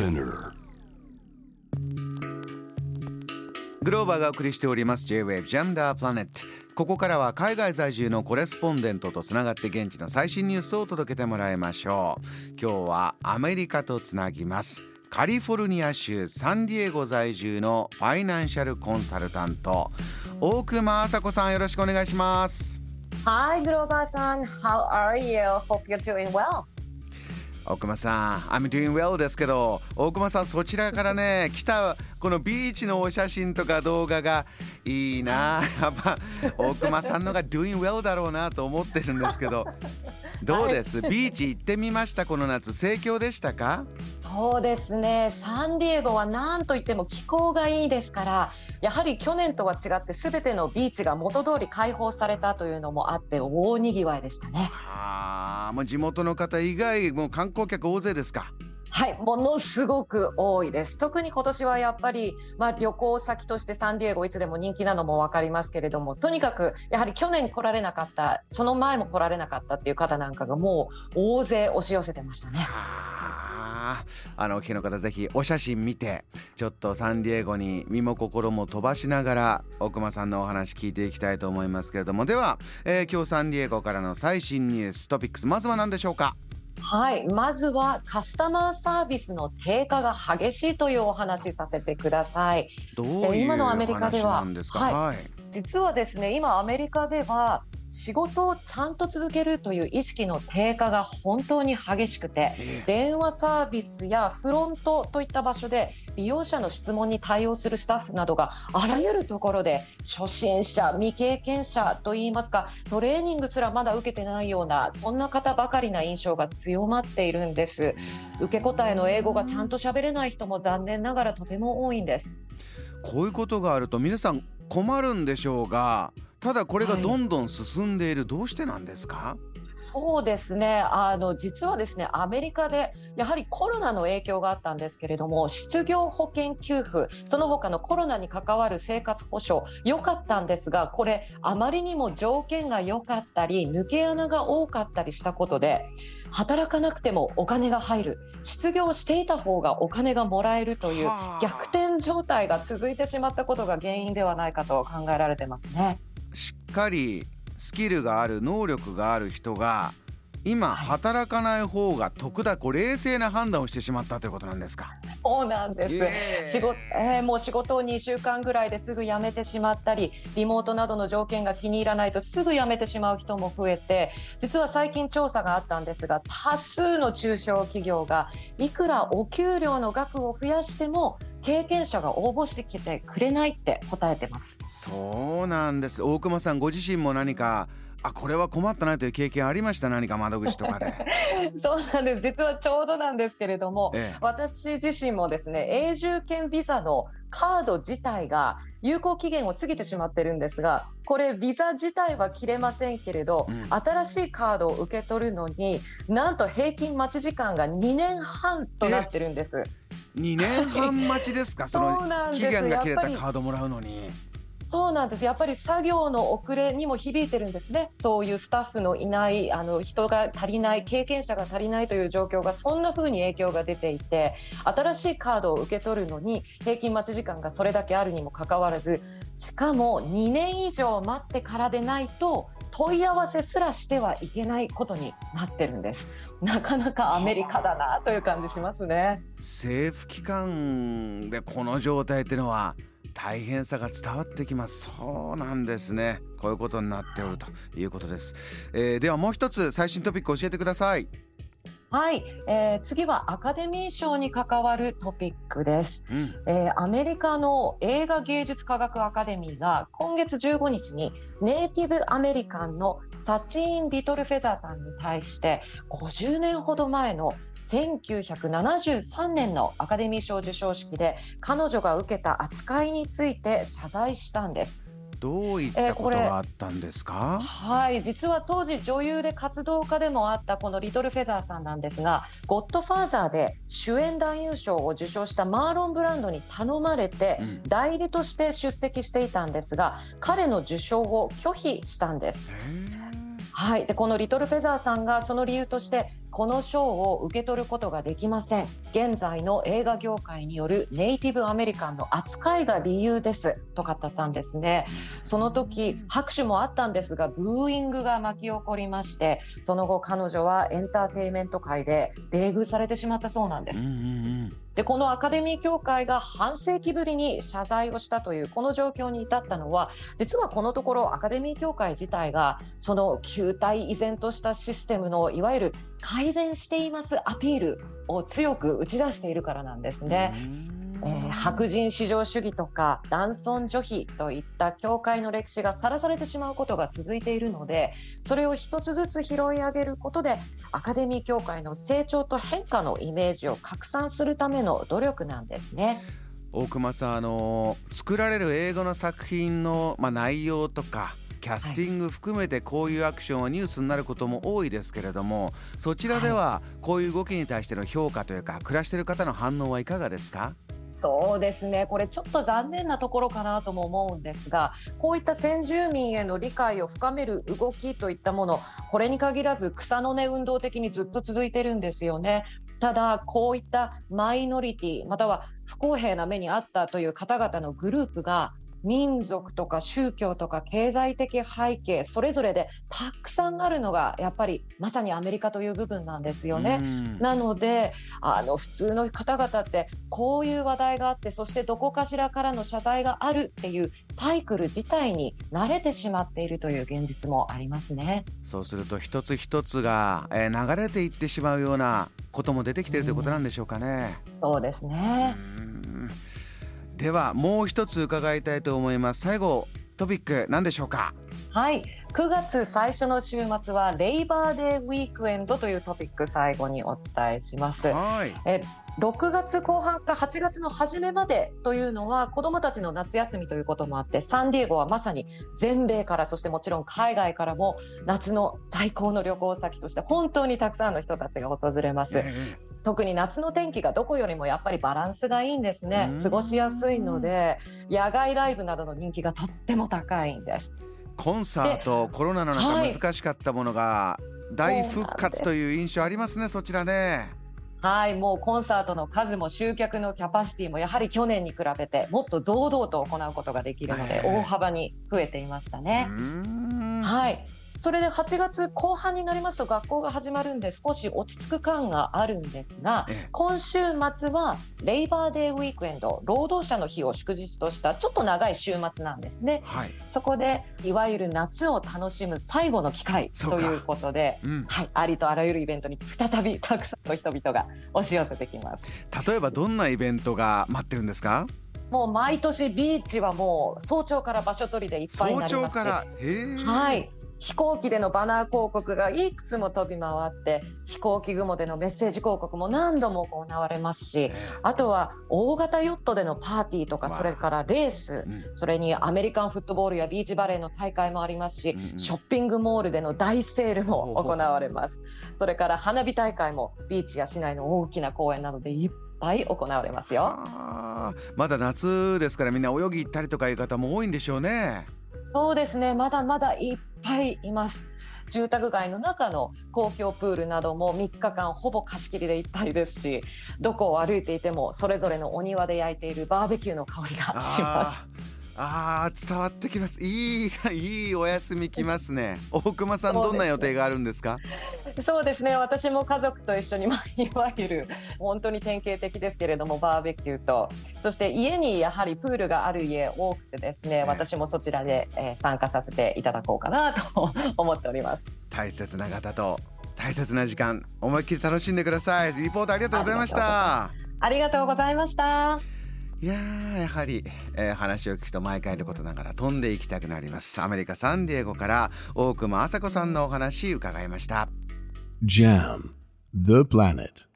Spinner グローバーがお送りしております J-Wave the Planet ここからは海外在住のコレスポンデントとつながって現地の最新ニュースを届けてもらいましょう今日はアメリカとつなぎますカリフォルニア州サンディエゴ在住のファイナンシャルコンサルタント大熊麻子さんよろしくお願いします Hi, Grover san. How are you? Hope you're doing well. 大熊さん I'm doing well ですけど大熊さんそちらからね来たこのビーチのお写真とか動画がいいな。やっぱ大熊さんのが doing well だろうなと思ってるんですけどどうです、ビーチ行ってみましたこの夏。盛況でしたか？そうですね。サンディエゴは何といっても気候がいいですから、やはり去年とは違ってすべてのビーチが元通り開放されたというのもあって大賑わいでしたね。ああもう地元の方以外もう観光客大勢ですか？はい、ものすごく多いです。特に今年はやっぱり、まあ、旅行先としてサンディエゴいつでも人気なのも分かりますけれどもとにかくやはり去年来られなかったその前も来られなかったっていう方なんかがもう大勢押し寄せてましたね。あのお聞きの方ぜひお写真見てちょっとサンディエゴに身も心も飛ばしながら大熊さんのお話聞いていきたいと思いますけれども。では、えー今日サンディエゴからの最新ニューストピックスまずは何でしょうか？はい、まずはカスタマーサービスの低下が激しいというお話しさせてください。どういう今のアメリカでは話なんですか？はい。はい。実はですね、今アメリカでは仕事をちゃんと続けるという意識の低下が本当に激しくて、え電話サービスやフロントといった場所で利用者の質問に対応するスタッフなどがあらゆるところで初心者未経験者といいますかトレーニングすらまだ受けてないようなそんな方ばかりな印象が強まっているんです。受け答えの英語がちゃんと喋れない人も残念ながらとても多いんです。こういうことがあると皆さん困るんでしょうがただこれがどんどん進んでいる、どうしてなんですか？そうですね。あの実はですねアメリカでやはりコロナの影響があったんですけれども失業保険給付その他のコロナに関わる生活保障良かったんですがこれあまりにも条件が良かったり抜け穴が多かったりしたことで働かなくてもお金が入る失業していた方がお金がもらえるというはあ。逆転状態が続いてしまったことが原因ではないかと考えられてますね。しっかりスキルがある能力がある人が今はい働かない方が得だこう冷静な判断をしてしまったということなんですか？そうなんです。仕事、えーもう仕事を2週間ぐらいですぐ辞めてしまったりリモートなどの条件が気に入らないとすぐ辞めてしまう人も増えて実は最近調査があったんですが多数の中小企業がいくらお給料の額を増やしても経験者が応募してきてくれないって答えてます。そうなんです大熊さんご自身も何かあこれは困ったなという経験ありました？何か窓口とかで。そうなんです実はちょうどなんですけれどもええ私自身もですね永住権ビザのカード自体が有効期限を過ぎてしまってるんですがこれビザ自体は切れませんけれど、うん新しいカードを受け取るのになんと平均待ち時間が2年半となってるんです。2年半待ちですか？その期限が切れたカードもらうのに。そうなんです。やっぱり作業の遅れにも響いてるんですね。そういうスタッフのいないあの人が足りない経験者が足りないという状況がそんな風に影響が出ていて新しいカードを受け取るのに平均待ち時間がそれだけあるにもかかわらずしかも2年以上待ってからでないと問い合わせすらしてはいけないことになってるんです。なかなかアメリカだなという感じしますね。政府機関でこの状態っていうのは大変さが伝わってきます。そうなんですね。こういうことになっておるということです、えーではもう一つ最新トピック教えてください。はい、えー次はアカデミー賞に関わるトピックです。うん。えーアメリカの映画芸術科学アカデミーが今月15日にネイティブアメリカンのサチーン・リトルフェザーさんに対して50年ほど前の1973年のアカデミー賞授賞式で彼女が受けた扱いについて謝罪したんです。どういったことがあったんですか、はい実は当時女優で活動家でもあったこのリトル・フェザーさんなんですが「ゴッドファーザー」で主演男優賞を受賞したマーロン・ブランドに頼まれてうん代理として出席していたんですが彼の受賞を拒否したんです。はい、でこのリトル・フェザーさんがその理由としてこの賞を受け取ることができません。現在の映画業界によるネイティブアメリカンの扱いが理由ですと語ったんですね。その時拍手もあったんですがブーイングが巻き起こりましてその後彼女はエンターテイメント界で冷遇されてしまったそうなんです、うんうんうん。でこのアカデミー協会が半世紀ぶりに謝罪をしたというこの状況に至ったのは実はこのところアカデミー協会自体がその球体依然としたシステムのいわゆる改善していますアピールを強く打ち出しているからなんですね。えー、白人至上主義とか男尊女卑といった教会の歴史がさらされてしまうことが続いているのでそれを一つずつ拾い上げることでアカデミー協会の成長と変化のイメージを拡散するための努力なんですね。大熊さんあの作られる英語の作品の、まあ、内容とかキャスティング含めてこういうアクションはニュースになることも多いですけれどもそちらではこういう動きに対しての評価というか暮らしている方の反応はいかがですか？そうですね。これちょっと残念なところかなとも思うんですがこういった先住民への理解を深める動きといったものこれに限らず草の根運動的にずっと続いてるんですよね。ただこういったマイノリティまたは不公平な目にあったという方々のグループが民族とか宗教とか経済的背景それぞれでたくさんあるのがやっぱりまさにアメリカという部分なんですよね。なのであの普通の方々ってこういう話題があってそしてどこかしらからの謝罪があるっていうサイクル自体に慣れてしまっているという現実もありますね。そうすると一つ一つが、えー、流れていってしまうようなことも出てきているということなんでしょうかね。そうですね。ではもう一つ伺いたいと思います。最後トピック何でしょうか？はい。9月最初の週末はレイバーデーウィークエンドというトピック最後にお伝えします。はい。え6月後半から8月の初めまでというのは子どもたちの夏休みということもあってサンディエゴはまさに全米からそしてもちろん海外からも夏の最高の旅行先として本当にたくさんの人たちが訪れます。特に夏の天気がどこよりもやっぱりバランスがいいんですね。過ごしやすいので野外ライブなどの人気がとっても高いんです。コンサートコロナの中難しかったものが大復活という印象ありますねそちらね。はいもうコンサートの数も集客のキャパシティもやはり去年に比べてもっと堂々と行うことができるので大幅に増えていましたね。はいそれで8月後半になりますと学校が始まるんで少し落ち着く感があるんですが、今週末はレイバーデーウィークエンド労働者の日を祝日としたちょっと長い週末なんですね、はい、そこでいわゆる夏を楽しむ最後の機会ということで、うん、はい、ありとあらゆるイベントに再びたくさんの人々が押し寄せてきます。例えばどんなイベントが待ってるんですか？もう毎年ビーチはもう早朝から場所取りでいっぱいになります。早朝から。はい飛行機でのバナー広告がいくつも飛び回って飛行機雲でのメッセージ広告も何度も行われますしあとは大型ヨットでのパーティーとかそれからレースそれにアメリカンフットボールやビーチバレーの大会もありますしショッピングモールでの大セールも行われます。それから花火大会もビーチや市内の大きな公園などでいっぱい行われますよ。まだ夏ですからみんな泳ぎ行ったりとかいう方も多いんでしょうねそうですね。まだまだいっぱいいます。住宅街の中の公共プールなども3日間ほぼ貸し切りでいっぱいですしどこを歩いていてもそれぞれのお庭で焼いているバーベキューの香りがします。あー伝わってきます。いい いいお休みきますね。大熊さんどんな予定があるんですか？そうですね。私も家族と一緒に、まあ、いわゆる本当に典型的ですけれどもバーベキューと。そして家にやはりプールがある家多くてですね、私もそちらで、えー、参加させていただこうかなと思っております。大切な方と大切な時間思いっきり楽しんでください。リポートありがとうございました。ありがとうございましたいややはり、えー、話を聞くと毎回のことながら飛んでいきたくなります。アメリカ・サンディエゴから大熊麻子さんのお話伺いました。JAM The Planet.